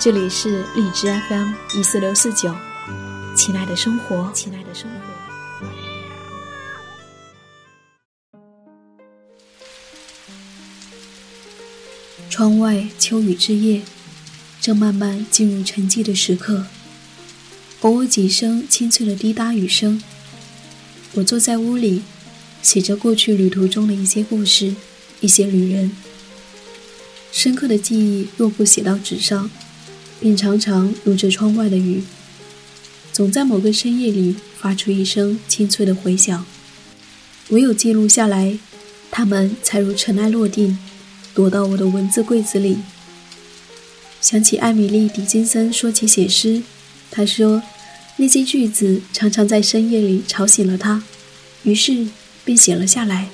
这里是荔枝 FM 一四六四九，亲爱的生活，亲爱的生活。窗外秋雨之夜，正慢慢进入沉寂的时刻，偶尔几声清脆的滴答雨声。我坐在屋里，写着过去旅途中的一些故事，一些旅人。深刻的记忆若不写到纸上。便常常如着窗外的雨，总在某个深夜里发出一声清脆的回响。唯有记录下来，它们才如尘埃落定，躲到我的文字柜子里。想起艾米丽·狄金森说起写诗，他说那些句子常常在深夜里吵醒了他，于是便写了下来。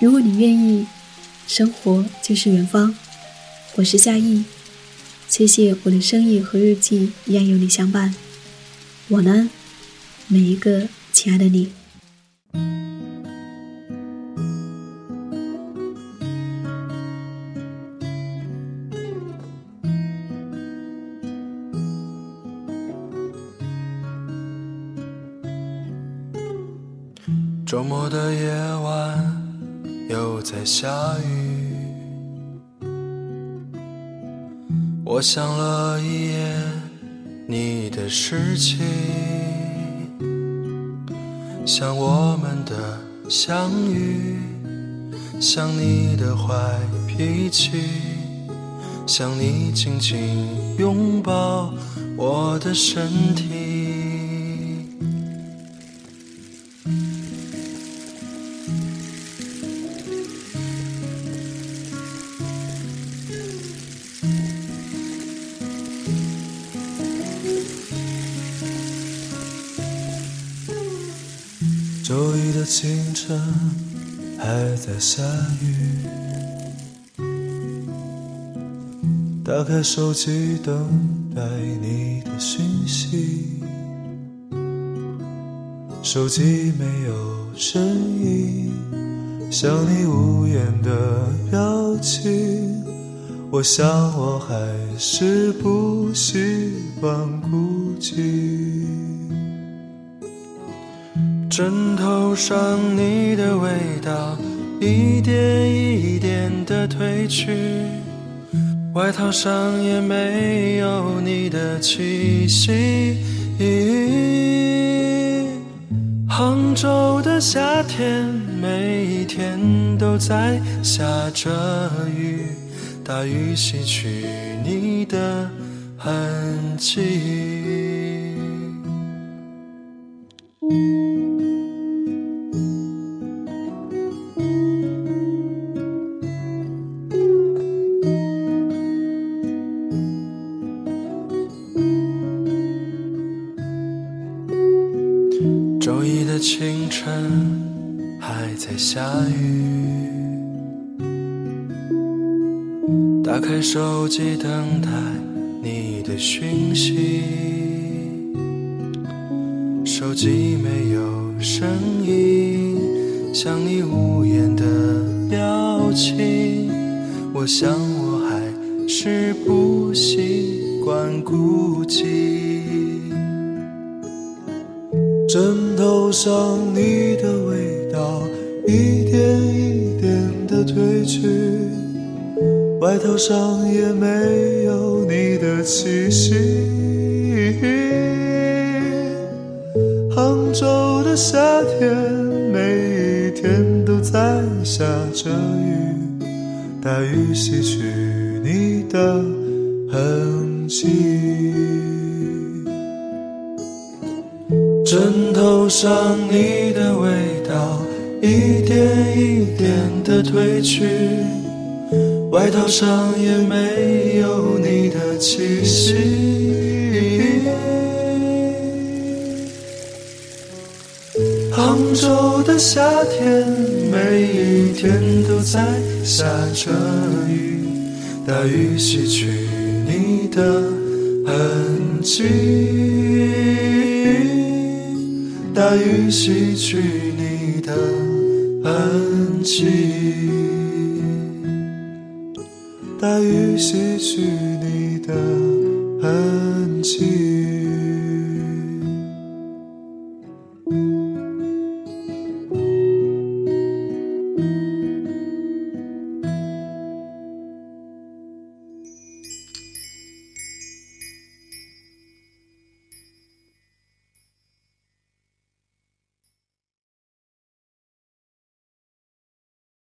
如果你愿意。生活就是远方，我是夏意，谢谢我的声音和日记一样有你相伴。晚安，每一个亲爱的你。周末的夜晚。又在下雨，我想了一夜你的事情，想我们的相遇，想你的坏脾气，想你紧紧拥抱我的身体。周一的清晨还在下雨，打开手机等待你的讯息，手机没有声音，像你无言的表情，我想我还是不习惯孤寂。枕头上你的味道一点一点的褪去，外套上也没有你的气息。杭州的夏天，每一天都在下着雨，大雨洗去你的痕迹。清晨还在下雨，打开手机等待你的讯息，手机没有声音，像你无言的表情，我想我还是不习惯孤寂。枕头上你的味道一点一点的褪去，外套上也没有你的气息。杭州的夏天，每一天都在下着雨，大雨洗去你的痕迹。枕头上你的味道一点一点的褪去，外套上也没有你的气息。杭州的夏天，每一天都在下着雨，大雨洗去你的痕迹，大雨洗去你的痕迹，大雨洗去你的痕迹。